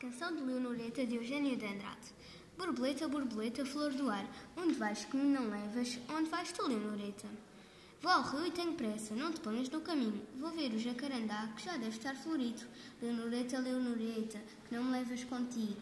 Canção de Leonoreta de Eugênio de Andrade. Borboleta, borboleta, flor do ar, onde vais que me não levas? Onde vais tu, Leonoreta? Vou ao rio e tenho pressa, não te ponhas no caminho. Vou ver o jacarandá, que já deve estar florido. Leonoreta, Leonoreta, que não me levas contigo.